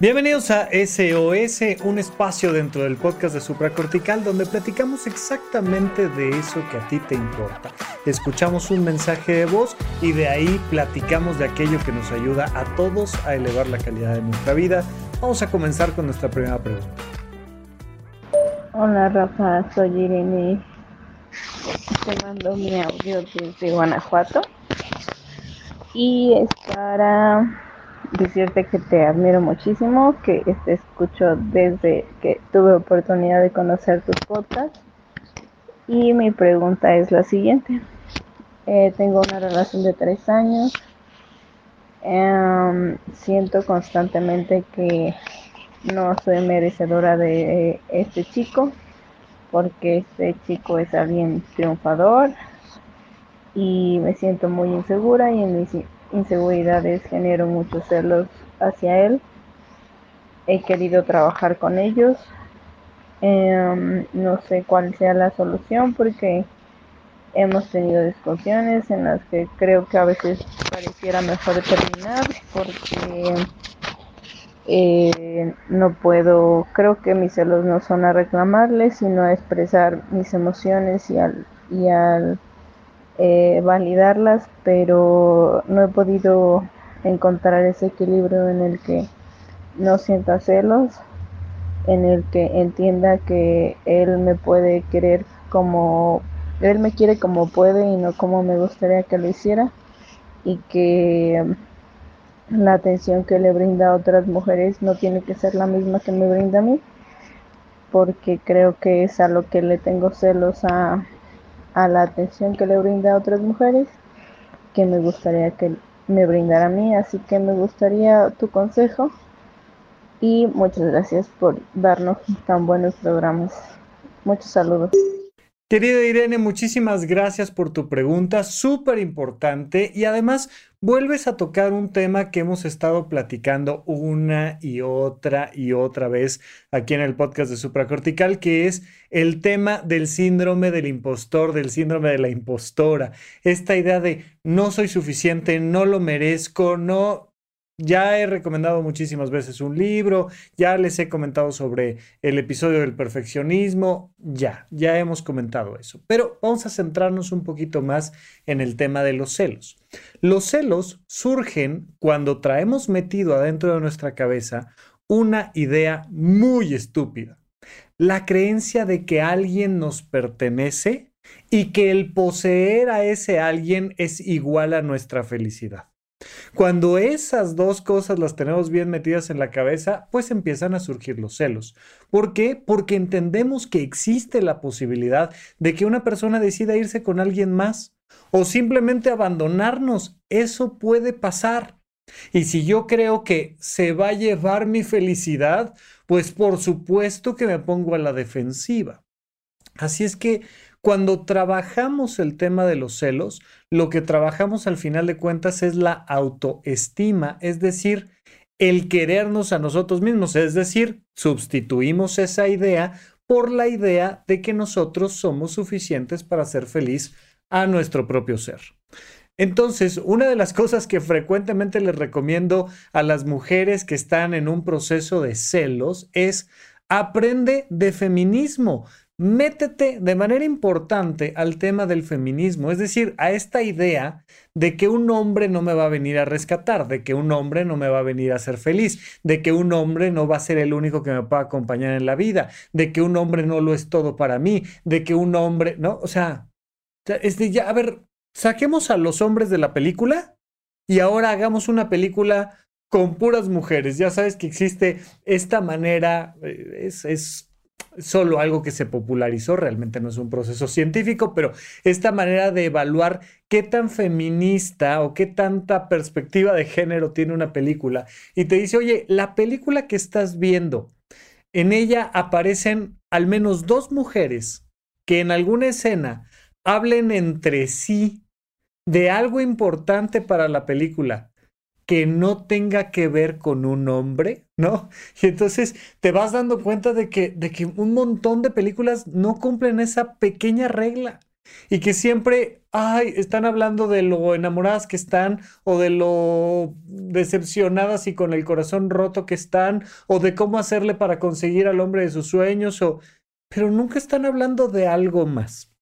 Bienvenidos a SOS, un espacio dentro del podcast de Supracortical donde platicamos exactamente de eso que a ti te importa. Escuchamos un mensaje de voz y de ahí platicamos de aquello que nos ayuda a todos a elevar la calidad de nuestra vida. Vamos a comenzar con nuestra primera pregunta. Hola Rafa, soy Irene. Te mando mi audio desde Guanajuato y es para decirte que te admiro muchísimo, que te escucho desde que tuve oportunidad de conocer tus podcasts. Y mi pregunta es la siguiente. Eh, tengo una relación de tres años. Em, siento constantemente que no soy merecedora de este chico, porque este chico es alguien triunfador y me siento muy insegura y en mi inseguridades, genero muchos celos hacia él. He querido trabajar con ellos. Em, no sé cuál sea la solución porque hemos tenido discusiones en las que creo que a veces pareciera mejor terminar porque eh, no puedo, creo que mis celos no son a reclamarles, sino a expresar mis emociones y al, y al eh, validarlas, pero no he podido encontrar ese equilibrio en el que no sienta celos, en el que entienda que él me puede querer como él me quiere como puede y no como me gustaría que lo hiciera y que la atención que le brinda a otras mujeres no tiene que ser la misma que me brinda a mí porque creo que es a lo que le tengo celos a a la atención que le brinda a otras mujeres que me gustaría que me brindara a mí. Así que me gustaría tu consejo y muchas gracias por darnos tan buenos programas. Muchos saludos. Querida Irene, muchísimas gracias por tu pregunta, súper importante y además vuelves a tocar un tema que hemos estado platicando una y otra y otra vez aquí en el podcast de Supracortical, que es el tema del síndrome del impostor, del síndrome de la impostora, esta idea de no soy suficiente, no lo merezco, no, ya he recomendado muchísimas veces un libro, ya les he comentado sobre el episodio del perfeccionismo, ya, ya hemos comentado eso. Pero vamos a centrarnos un poquito más en el tema de los celos. Los celos surgen cuando traemos metido adentro de nuestra cabeza una idea muy estúpida. La creencia de que alguien nos pertenece y que el poseer a ese alguien es igual a nuestra felicidad. Cuando esas dos cosas las tenemos bien metidas en la cabeza, pues empiezan a surgir los celos. ¿Por qué? Porque entendemos que existe la posibilidad de que una persona decida irse con alguien más o simplemente abandonarnos. Eso puede pasar. Y si yo creo que se va a llevar mi felicidad, pues por supuesto que me pongo a la defensiva. Así es que cuando trabajamos el tema de los celos, lo que trabajamos al final de cuentas es la autoestima, es decir, el querernos a nosotros mismos, es decir, sustituimos esa idea por la idea de que nosotros somos suficientes para ser feliz a nuestro propio ser. Entonces, una de las cosas que frecuentemente les recomiendo a las mujeres que están en un proceso de celos es aprende de feminismo métete de manera importante al tema del feminismo, es decir, a esta idea de que un hombre no me va a venir a rescatar, de que un hombre no me va a venir a ser feliz, de que un hombre no va a ser el único que me pueda acompañar en la vida, de que un hombre no lo es todo para mí, de que un hombre, ¿no? O sea, es ya, a ver, saquemos a los hombres de la película y ahora hagamos una película con puras mujeres. Ya sabes que existe esta manera, eh, es, es solo algo que se popularizó, realmente no es un proceso científico, pero esta manera de evaluar qué tan feminista o qué tanta perspectiva de género tiene una película. Y te dice, oye, la película que estás viendo, en ella aparecen al menos dos mujeres que en alguna escena hablen entre sí de algo importante para la película que no tenga que ver con un hombre, ¿no? Y entonces te vas dando cuenta de que, de que un montón de películas no cumplen esa pequeña regla. y que siempre, ay, están hablando de lo enamoradas que están o de lo decepcionadas y con el corazón roto que están o de cómo hacerle para conseguir al hombre de sus sueños o pero nunca están hablando de algo más.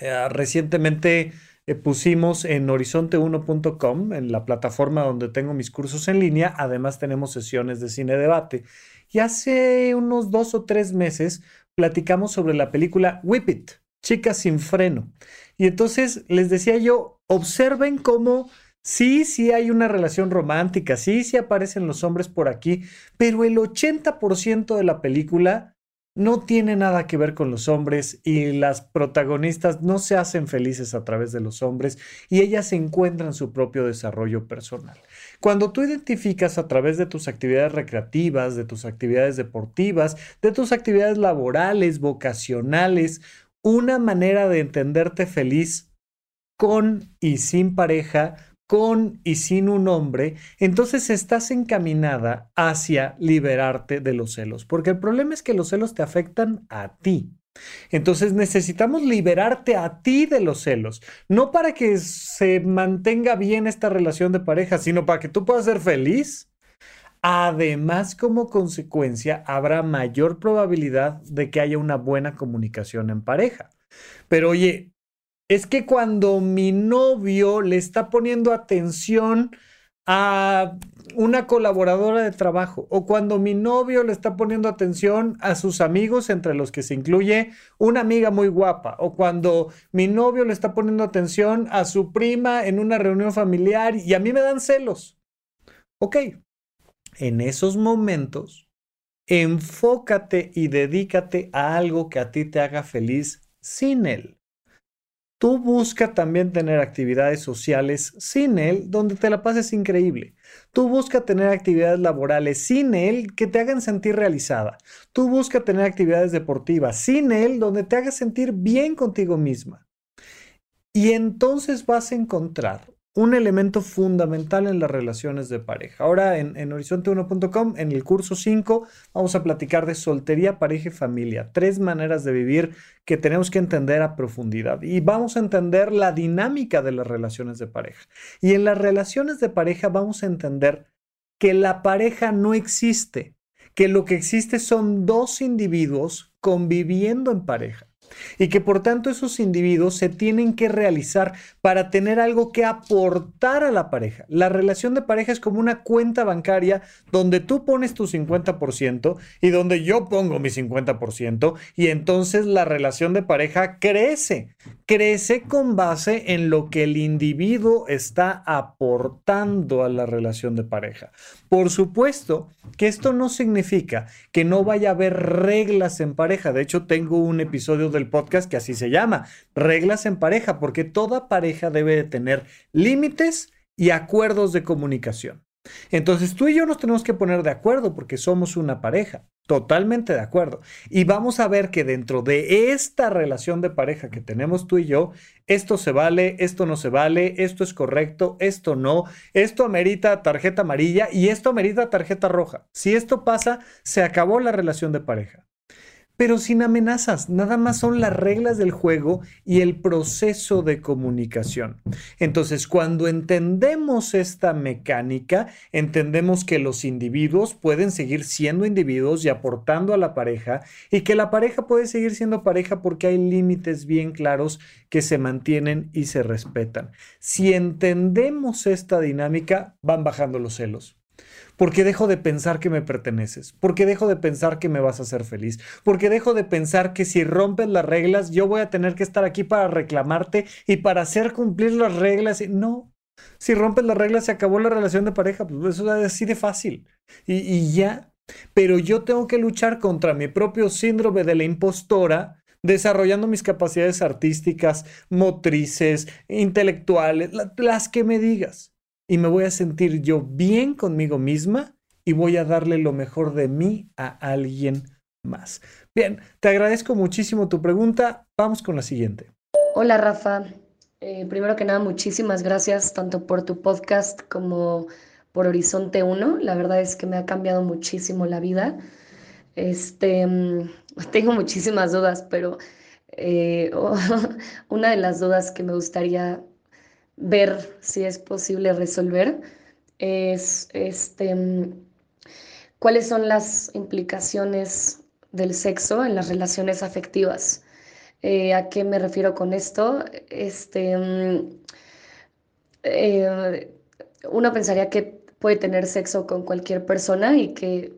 Eh, recientemente eh, pusimos en horizonte1.com, en la plataforma donde tengo mis cursos en línea, además tenemos sesiones de cine debate. Y hace unos dos o tres meses platicamos sobre la película Whip It, Chicas sin freno. Y entonces les decía yo, observen cómo sí, sí hay una relación romántica, sí, sí aparecen los hombres por aquí, pero el 80% de la película no tiene nada que ver con los hombres y las protagonistas no se hacen felices a través de los hombres y ellas encuentran su propio desarrollo personal. Cuando tú identificas a través de tus actividades recreativas, de tus actividades deportivas, de tus actividades laborales, vocacionales, una manera de entenderte feliz con y sin pareja, con y sin un hombre, entonces estás encaminada hacia liberarte de los celos, porque el problema es que los celos te afectan a ti. Entonces necesitamos liberarte a ti de los celos, no para que se mantenga bien esta relación de pareja, sino para que tú puedas ser feliz. Además, como consecuencia, habrá mayor probabilidad de que haya una buena comunicación en pareja. Pero oye, es que cuando mi novio le está poniendo atención a una colaboradora de trabajo o cuando mi novio le está poniendo atención a sus amigos, entre los que se incluye una amiga muy guapa, o cuando mi novio le está poniendo atención a su prima en una reunión familiar y a mí me dan celos. Ok, en esos momentos, enfócate y dedícate a algo que a ti te haga feliz sin él. Tú busca también tener actividades sociales sin él donde te la pases increíble. Tú busca tener actividades laborales sin él que te hagan sentir realizada. Tú busca tener actividades deportivas sin él donde te hagas sentir bien contigo misma. Y entonces vas a encontrar un elemento fundamental en las relaciones de pareja. Ahora en, horizonte1.com, en el curso 5, vamos a platicar de soltería, pareja y familia. Tres maneras de vivir que tenemos que entender a profundidad. Y vamos a entender la dinámica de las relaciones de pareja. Y en las relaciones de pareja vamos a entender que la pareja no existe, que lo que existe son dos individuos conviviendo en pareja y que por tanto esos individuos se tienen que realizar para tener algo que aportar a la pareja. La relación de pareja es como una cuenta bancaria donde tú pones tu 50% y donde yo pongo mi 50% y entonces la relación de pareja crece, crece con base en lo que el individuo está aportando a la relación de pareja. Por supuesto que esto no significa que no vaya a haber reglas en pareja. De hecho, tengo un episodio del podcast que así se llama, Reglas en pareja, porque toda pareja debe de tener límites y acuerdos de comunicación. Entonces tú y yo nos tenemos que poner de acuerdo porque somos una pareja, totalmente de acuerdo. Y vamos a ver que dentro de esta relación de pareja que tenemos tú y yo, esto se vale, esto no se vale, esto es correcto, esto no, esto amerita tarjeta amarilla y esto amerita tarjeta roja. Si esto pasa, se acabó la relación de pareja pero sin amenazas. Nada más son las reglas del juego y el proceso de comunicación. Entonces, cuando entendemos esta mecánica, entendemos que los individuos pueden seguir siendo individuos y aportando a la pareja y que la pareja puede seguir siendo pareja porque hay límites bien claros que se mantienen y se respetan. Si entendemos esta dinámica, van bajando los celos porque dejo de pensar que me perteneces, porque dejo de pensar que me vas a hacer feliz, porque dejo de pensar que si rompes las reglas yo voy a tener que estar aquí para reclamarte y para hacer cumplir las reglas. No, si rompes las reglas se acabó la relación de pareja, pues eso es así de fácil. Y, y ya. Pero yo tengo que luchar contra mi propio síndrome de la impostora desarrollando mis capacidades artísticas, motrices, intelectuales, las que me digas y me voy a sentir yo bien conmigo misma y voy a darle lo mejor de mí a alguien más. Bien, te agradezco muchísimo tu pregunta. Vamos con la siguiente. Hola Rafa. Eh, primero que nada, muchísimas gracias tanto por tu podcast como por Horizonte 1. La verdad es que me ha cambiado muchísimo la vida. Este, mm, tengo muchísimas dudas, pero eh, una de las dudas que me gustaría ver si es posible resolver es este, cuáles son las implicaciones del sexo en las relaciones afectivas. Eh, ¿A qué me refiero con esto? Este, eh, uno pensaría que puede tener sexo con cualquier persona y que,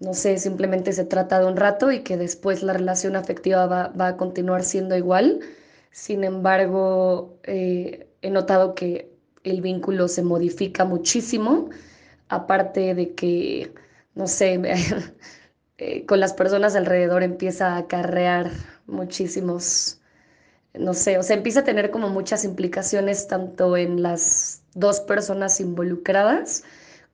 no sé, simplemente se trata de un rato y que después la relación afectiva va, a continuar siendo igual. Sin embargo, eh, he notado que el vínculo se modifica muchísimo, aparte de que, no sé, eh, con las personas alrededor empieza a acarrear muchísimos, no sé, o sea, empieza a tener como muchas implicaciones tanto en las dos personas involucradas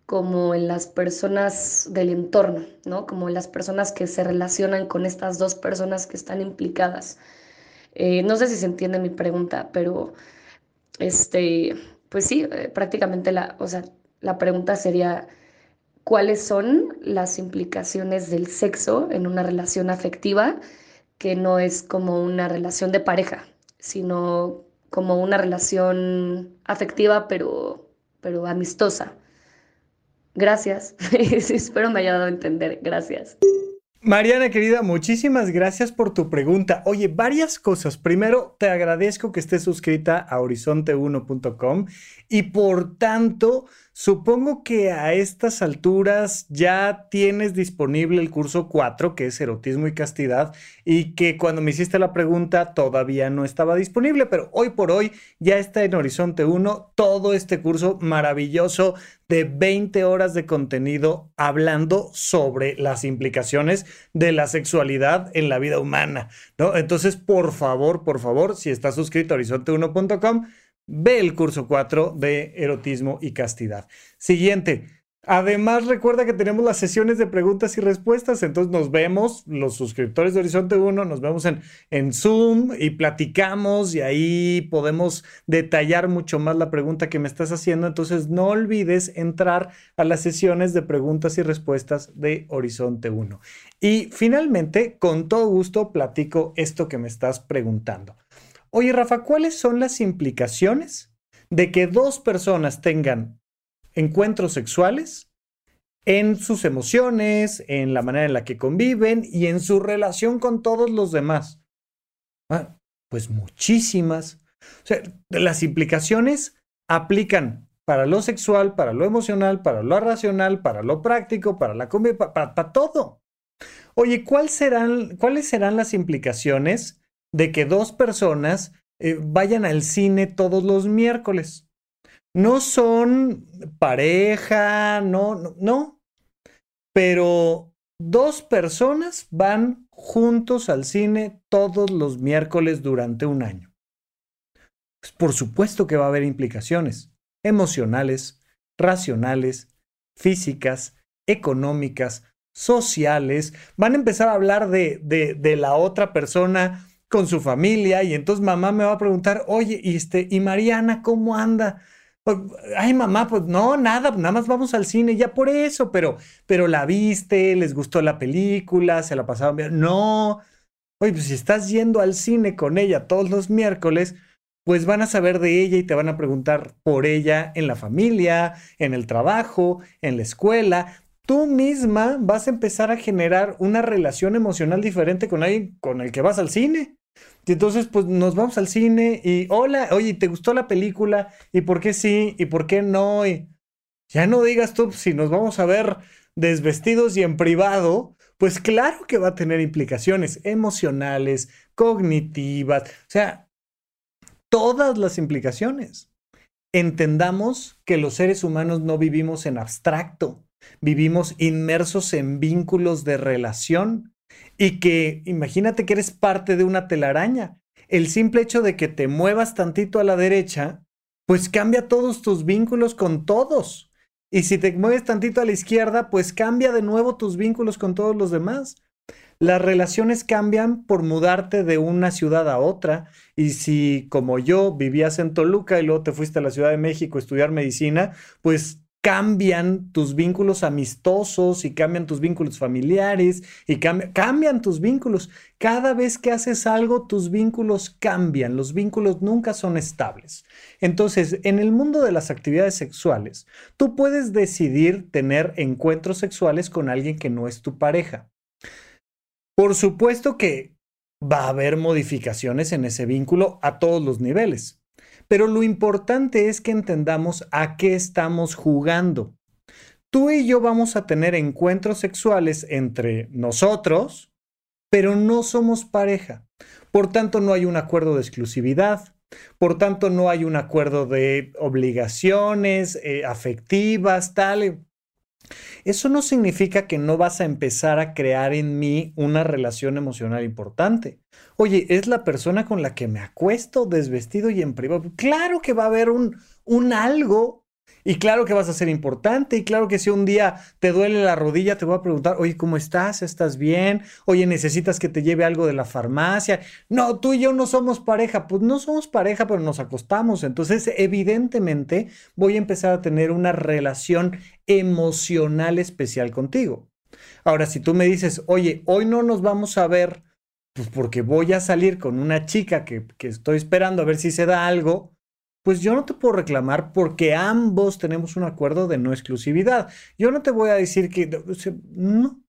como en las personas del entorno, ¿no? Como en las personas que se relacionan con estas dos personas que están implicadas. Eh, no sé si se entiende mi pregunta, pero este, pues sí, eh, prácticamente la, o sea, la pregunta sería, ¿cuáles son las implicaciones del sexo en una relación afectiva que no es como una relación de pareja, sino como una relación afectiva pero, pero amistosa? Gracias. Espero me haya dado a entender. Gracias. Mariana, querida, muchísimas gracias por tu pregunta. Oye, varias cosas. Primero, te agradezco que estés suscrita a horizonte1.com y por tanto Supongo que a estas alturas ya tienes disponible el curso 4, que es erotismo y castidad, y que cuando me hiciste la pregunta todavía no estaba disponible, pero hoy por hoy ya está en Horizonte 1 todo este curso maravilloso de 20 horas de contenido hablando sobre las implicaciones de la sexualidad en la vida humana, ¿no? Entonces, por favor, por favor, si estás suscrito a horizonte1.com, Ve el curso 4 de erotismo y castidad. Siguiente. Además, recuerda que tenemos las sesiones de preguntas y respuestas. Entonces nos vemos, los suscriptores de Horizonte 1, nos vemos en, en Zoom y platicamos y ahí podemos detallar mucho más la pregunta que me estás haciendo. Entonces no olvides entrar a las sesiones de preguntas y respuestas de Horizonte 1. Y finalmente, con todo gusto, platico esto que me estás preguntando. Oye, Rafa, ¿cuáles son las implicaciones de que dos personas tengan encuentros sexuales en sus emociones, en la manera en la que conviven y en su relación con todos los demás? Ah, pues muchísimas. O sea, las implicaciones aplican para lo sexual, para lo emocional, para lo racional, para lo práctico, para la comida, para, todo. Oye, ¿cuáles serán las implicaciones de que dos personas eh, vayan al cine todos los miércoles. No son pareja, no, no, no, pero dos personas van juntos al cine todos los miércoles durante un año. Pues por supuesto que va a haber implicaciones emocionales, racionales, físicas, económicas, sociales. Van a empezar a hablar de, de, de la otra persona con su familia y entonces mamá me va a preguntar, oye, ¿y, este, ¿y Mariana cómo anda? Pues, ay, mamá, pues no, nada, nada más vamos al cine, ya por eso, pero, pero la viste, les gustó la película, se la pasaron bien. No, oye, pues si estás yendo al cine con ella todos los miércoles, pues van a saber de ella y te van a preguntar por ella en la familia, en el trabajo, en la escuela. Tú misma vas a empezar a generar una relación emocional diferente con alguien con el que vas al cine. Y entonces, pues nos vamos al cine y, hola, oye, ¿te gustó la película? ¿Y por qué sí? ¿Y por qué no? Y ya no digas tú, si nos vamos a ver desvestidos y en privado, pues claro que va a tener implicaciones emocionales, cognitivas, o sea, todas las implicaciones. Entendamos que los seres humanos no vivimos en abstracto, vivimos inmersos en vínculos de relación y que imagínate que eres parte de una telaraña. El simple hecho de que te muevas tantito a la derecha, pues cambia todos tus vínculos con todos. Y si te mueves tantito a la izquierda, pues cambia de nuevo tus vínculos con todos los demás. Las relaciones cambian por mudarte de una ciudad a otra. Y si, como yo, vivías en Toluca y luego te fuiste a la Ciudad de México a estudiar medicina, pues cambian tus vínculos amistosos y cambian tus vínculos familiares y cambian tus vínculos. Cada vez que haces algo, tus vínculos cambian. Los vínculos nunca son estables. Entonces, en el mundo de las actividades sexuales, tú puedes decidir tener encuentros sexuales con alguien que no es tu pareja. Por supuesto que va a haber modificaciones en ese vínculo a todos los niveles. Pero lo importante es que entendamos a qué estamos jugando. Tú y yo vamos a tener encuentros sexuales entre nosotros, pero no somos pareja. Por tanto, no hay un acuerdo de exclusividad. Por tanto, no hay un acuerdo de obligaciones eh, afectivas, tal. Eso no significa que no vas a empezar a crear en mí una relación emocional importante. Oye, es la persona con la que me acuesto desvestido y en privado. Claro que va a haber un, un algo y claro que vas a ser importante y claro que si un día te duele la rodilla, te voy a preguntar, oye, ¿cómo estás? ¿Estás bien? Oye, ¿necesitas que te lleve algo de la farmacia? No, tú y yo no somos pareja. Pues no somos pareja, pero nos acostamos. Entonces, evidentemente, voy a empezar a tener una relación emocional especial contigo. Ahora, si tú me dices, oye, hoy no nos vamos a ver, pues porque voy a salir con una chica que, que estoy esperando a ver si se da algo, pues yo no te puedo reclamar porque ambos tenemos un acuerdo de no exclusividad. Yo no te voy a decir que no.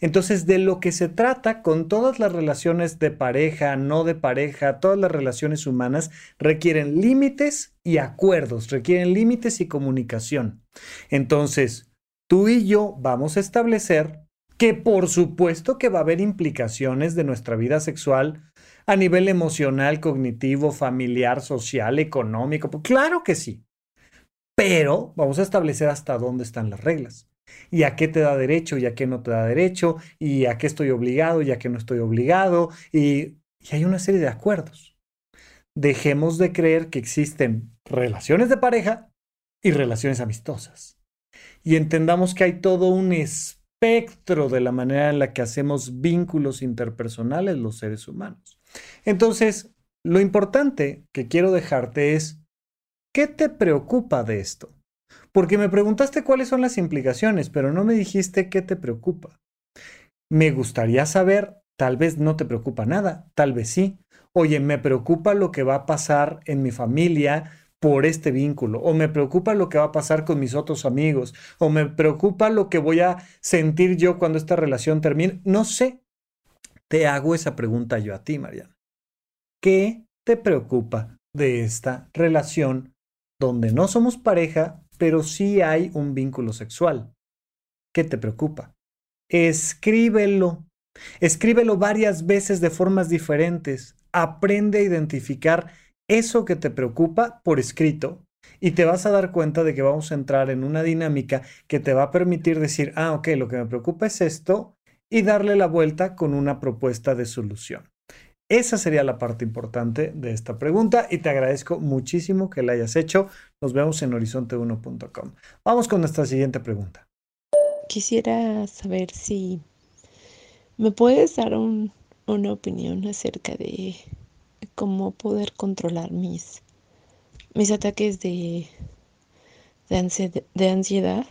Entonces, de lo que se trata con todas las relaciones de pareja, no de pareja, todas las relaciones humanas requieren límites y acuerdos, requieren límites y comunicación. Entonces, tú y yo vamos a establecer que por supuesto que va a haber implicaciones de nuestra vida sexual a nivel emocional, cognitivo, familiar, social, económico. Pues claro que sí. Pero vamos a establecer hasta dónde están las reglas. Y a qué te da derecho y a qué no te da derecho. Y a qué estoy obligado y a qué no estoy obligado. Y, y hay una serie de acuerdos. Dejemos de creer que existen relaciones de pareja y relaciones amistosas. Y entendamos que hay todo un espectro de la manera en la que hacemos vínculos interpersonales los seres humanos. Entonces, lo importante que quiero dejarte es, ¿qué te preocupa de esto? Porque me preguntaste cuáles son las implicaciones, pero no me dijiste qué te preocupa. Me gustaría saber, tal vez no te preocupa nada, tal vez sí. Oye, me preocupa lo que va a pasar en mi familia por este vínculo, o me preocupa lo que va a pasar con mis otros amigos, o me preocupa lo que voy a sentir yo cuando esta relación termine. No sé, te hago esa pregunta yo a ti, Mariana. ¿Qué te preocupa de esta relación donde no somos pareja, pero sí hay un vínculo sexual? ¿Qué te preocupa? Escríbelo. Escríbelo varias veces de formas diferentes. Aprende a identificar eso que te preocupa por escrito y te vas a dar cuenta de que vamos a entrar en una dinámica que te va a permitir decir, ah, ok, lo que me preocupa es esto y darle la vuelta con una propuesta de solución. Esa sería la parte importante de esta pregunta y te agradezco muchísimo que la hayas hecho. Nos vemos en horizonte1.com. Vamos con nuestra siguiente pregunta. Quisiera saber si me puedes dar una opinión acerca de cómo poder controlar mis, mis ataques de, de ansiedad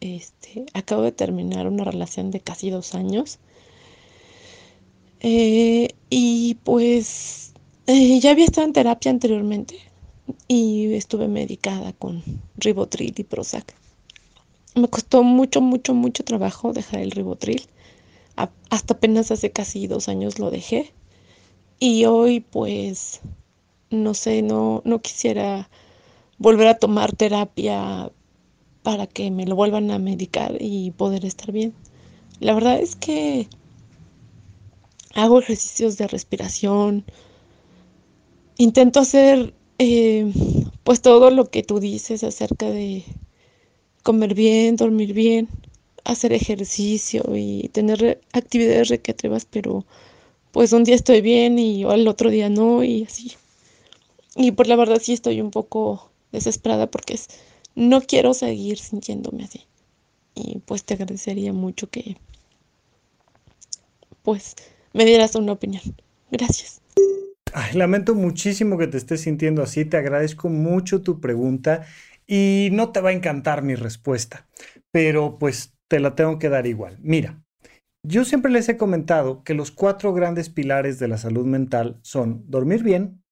este, acabo de terminar una relación de casi dos años. Eh, y pues eh, ya había estado en terapia anteriormente y estuve medicada con ribotril y Prozac. Me costó mucho, mucho, mucho trabajo dejar el ribotril. hasta apenas hace casi dos años lo dejé. Y hoy pues, no sé, no, no quisiera volver a tomar terapia para que me lo vuelvan a medicar y poder estar bien. La verdad es que hago ejercicios de respiración, intento hacer eh, pues todo lo que tú dices acerca de comer bien, dormir bien, hacer ejercicio y tener actividades recreativas, pero pues un día estoy bien y al otro día no y así. Y por la verdad sí estoy un poco desesperada porque es no quiero seguir sintiéndome así. Y pues te agradecería mucho que pues me dieras una opinión. Gracias. lamento muchísimo que te estés sintiendo así. Te agradezco mucho tu pregunta y no te va a encantar mi respuesta, pero pues te la tengo que dar igual. Mira, yo siempre les he comentado que los cuatro grandes pilares de la salud mental son dormir bien,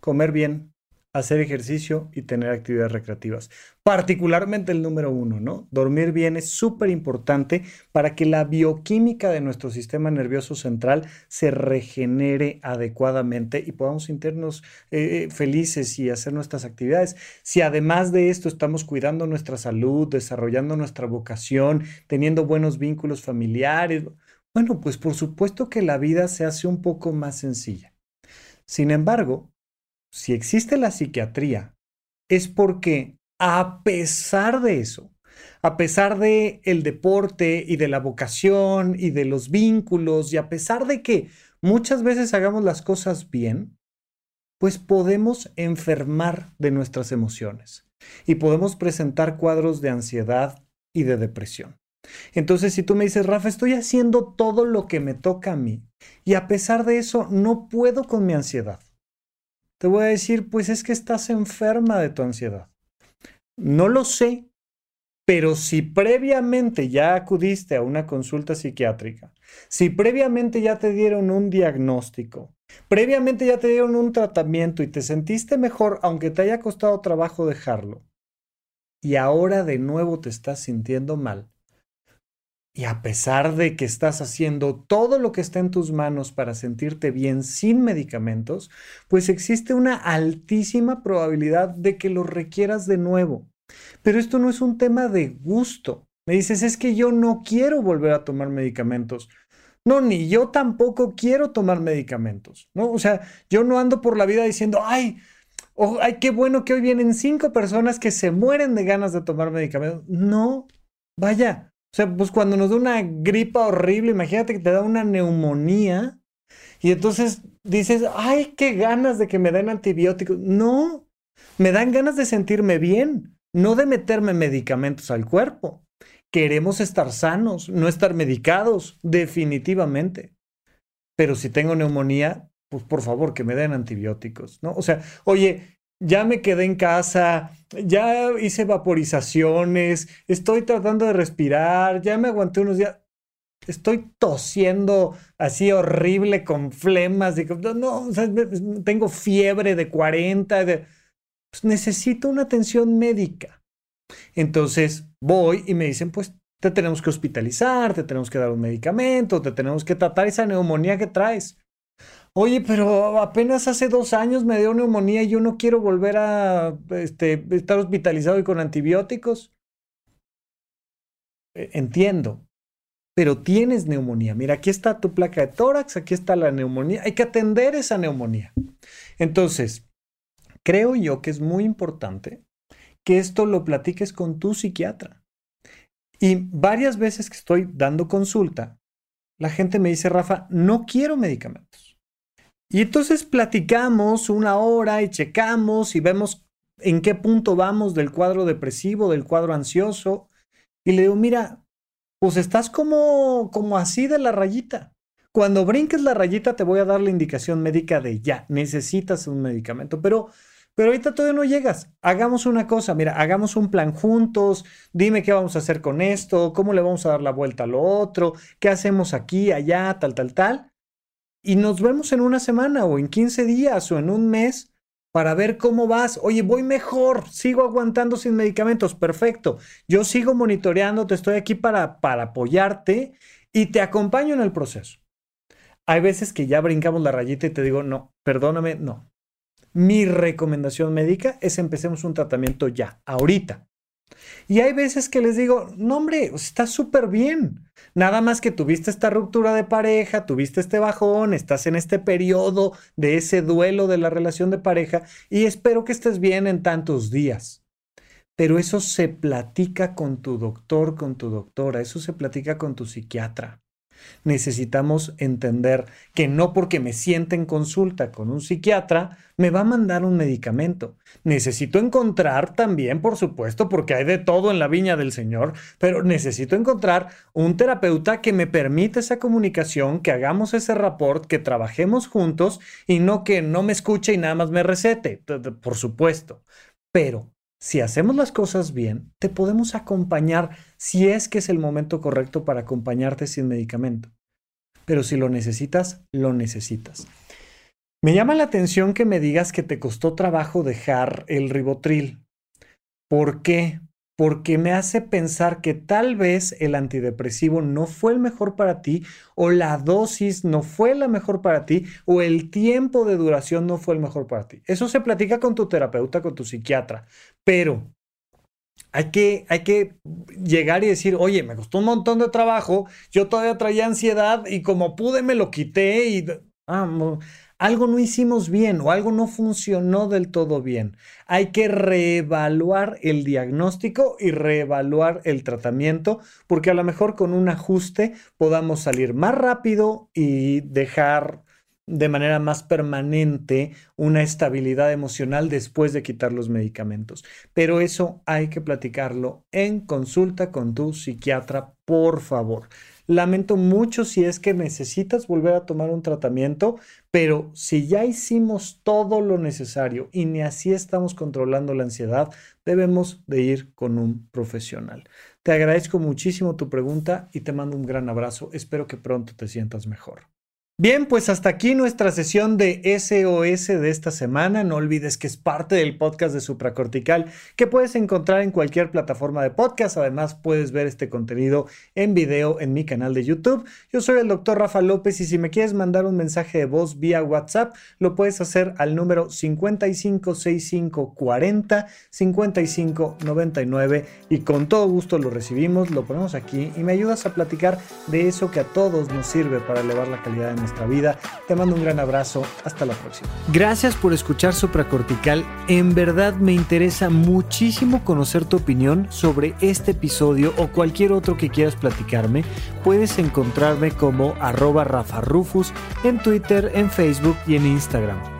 comer bien, hacer ejercicio y tener actividades recreativas. Particularmente el número uno, ¿no? Dormir bien es súper importante para que la bioquímica de nuestro sistema nervioso central se regenere adecuadamente y podamos sentirnos eh, eh, felices y hacer nuestras actividades. Si además de esto estamos cuidando nuestra salud, desarrollando nuestra vocación, teniendo buenos vínculos familiares, bueno, pues por supuesto que la vida se hace un poco más sencilla. Sin embargo, si existe la psiquiatría, es porque a pesar de eso, a pesar de el deporte y de la vocación y de los vínculos y a pesar de que muchas veces hagamos las cosas bien, pues podemos enfermar de nuestras emociones y podemos presentar cuadros de ansiedad y de depresión. Entonces, si tú me dices, Rafa, estoy haciendo todo lo que me toca a mí y a pesar de eso no puedo con mi ansiedad, te voy a decir, pues es que estás enferma de tu ansiedad. No lo sé, pero si previamente ya acudiste a una consulta psiquiátrica, si previamente ya te dieron un diagnóstico, previamente ya te dieron un tratamiento y te sentiste mejor aunque te haya costado trabajo dejarlo, y ahora de nuevo te estás sintiendo mal, y a pesar de que estás haciendo todo lo que está en tus manos para sentirte bien sin medicamentos, pues existe una altísima probabilidad de que lo requieras de nuevo. Pero esto no es un tema de gusto. Me dices, es que yo no quiero volver a tomar medicamentos. No, ni yo tampoco quiero tomar medicamentos, ¿no? O sea, yo no ando por la vida diciendo, ay, oh, ay, qué bueno que hoy vienen cinco personas que se mueren de ganas de tomar medicamentos. No, vaya, o sea, pues cuando nos da una gripa horrible, imagínate que te da una neumonía y entonces dices, ay, qué ganas de que me den antibióticos. No, me dan ganas de sentirme bien, no de meterme medicamentos al cuerpo. Queremos estar sanos, no estar medicados, definitivamente. Pero si tengo neumonía, pues por favor que me den antibióticos, ¿no? O sea, oye, ya me quedé en casa, ya hice vaporizaciones, estoy tratando de respirar, ya me aguanté unos días, estoy tosiendo así horrible con flemas, no, tengo fiebre de 40, pues necesito una atención médica. Entonces voy y me dicen, pues te tenemos que hospitalizar, te tenemos que dar un medicamento, te tenemos que tratar esa neumonía que traes. Oye, pero apenas hace dos años me dio neumonía y yo no quiero volver a este, estar hospitalizado y con antibióticos. E, entiendo, pero tienes neumonía. Mira, aquí está tu placa de tórax, aquí está la neumonía. Hay que atender esa neumonía. Entonces, creo yo que es muy importante que esto lo platiques con tu psiquiatra. Y varias veces que estoy dando consulta, la gente me dice, Rafa, no quiero medicamentos. Y entonces platicamos una hora y checamos y vemos en qué punto vamos del cuadro depresivo, del cuadro ansioso. Y le digo, mira, pues estás como, como así de la rayita. Cuando brinques la rayita te voy a dar la indicación médica de ya, necesitas un medicamento, pero, pero ahorita todavía no llegas. Hagamos una cosa, mira, hagamos un plan juntos, dime qué vamos a hacer con esto, cómo le vamos a dar la vuelta a lo otro, qué hacemos aquí, allá, tal, tal, tal y nos vemos en una semana o en 15 días o en un mes para ver cómo vas. Oye, voy mejor, sigo aguantando sin medicamentos, perfecto. Yo sigo monitoreando, te estoy aquí para, para apoyarte y te acompaño en el proceso. Hay veces que ya brincamos la rayita y te digo, no, perdóname, no. Mi recomendación médica es empecemos un tratamiento ya, ahorita. Y hay veces que les digo, no hombre, está súper bien. Nada más que tuviste esta ruptura de pareja, tuviste este bajón, estás en este periodo de ese duelo de la relación de pareja y espero que estés bien en tantos días. Pero eso se platica con tu doctor, con tu doctora, eso se platica con tu psiquiatra necesitamos entender que no porque me siente en consulta con un psiquiatra me va a mandar un medicamento. Necesito encontrar también, por supuesto, porque hay de todo en la viña del Señor, pero necesito encontrar un terapeuta que me permita esa comunicación, que hagamos ese rapport, que trabajemos juntos y no que no me escuche y nada más me recete, por supuesto. Pero si hacemos las cosas bien, te podemos acompañar si es que es el momento correcto para acompañarte sin medicamento. Pero si lo necesitas, lo necesitas. Me llama la atención que me digas que te costó trabajo dejar el ribotril. ¿Por qué? Porque me hace pensar que tal vez el antidepresivo no fue el mejor para ti, o la dosis no fue la mejor para ti, o el tiempo de duración no fue el mejor para ti. Eso se platica con tu terapeuta, con tu psiquiatra. Pero hay que, hay que llegar y decir, oye, me costó un montón de trabajo, yo todavía traía ansiedad y como pude me lo quité y... Ah, algo no hicimos bien o algo no funcionó del todo bien. Hay que reevaluar el diagnóstico y reevaluar el tratamiento porque a lo mejor con un ajuste podamos salir más rápido y dejar de manera más permanente una estabilidad emocional después de quitar los medicamentos. Pero eso hay que platicarlo en consulta con tu psiquiatra, por favor. Lamento mucho si es que necesitas volver a tomar un tratamiento, pero si ya hicimos todo lo necesario y ni así estamos controlando la ansiedad, debemos de ir con un profesional. Te agradezco muchísimo tu pregunta y te mando un gran abrazo. Espero que pronto te sientas mejor. Bien, pues hasta aquí nuestra sesión de SOS de esta semana. No olvides que es parte del podcast de Supracortical que puedes encontrar en cualquier plataforma de podcast. Además, puedes ver este contenido en video en mi canal de YouTube. Yo soy el doctor Rafa López y si me quieres mandar un mensaje de voz vía WhatsApp, lo puedes hacer al número 556540 5599 y con todo gusto lo recibimos, lo ponemos aquí y me ayudas a platicar de eso que a todos nos sirve para elevar la calidad de vida. Te mando un gran abrazo. Hasta la próxima. Gracias por escuchar Supracortical. En verdad me interesa muchísimo conocer tu opinión sobre este episodio o cualquier otro que quieras platicarme. Puedes encontrarme como arroba Rafa Rufus en Twitter, en Facebook y en Instagram.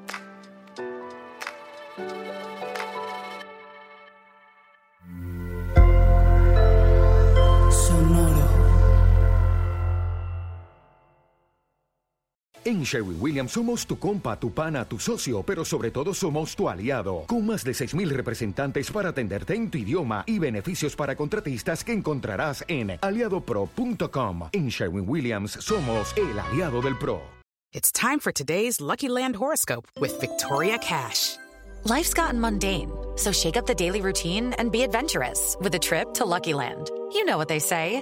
En Sherwin Williams somos tu compa, tu pana, tu socio, pero sobre todo somos tu aliado, con más de 6.000 representantes para atenderte en tu idioma y beneficios para contratistas que encontrarás en aliadopro.com. En Sherwin Williams somos el aliado del PRO. It's time for today's Lucky Land horoscope with Victoria Cash. Life's gotten mundane, so shake up the daily routine and be adventurous with a trip to Lucky Land. You know what they say.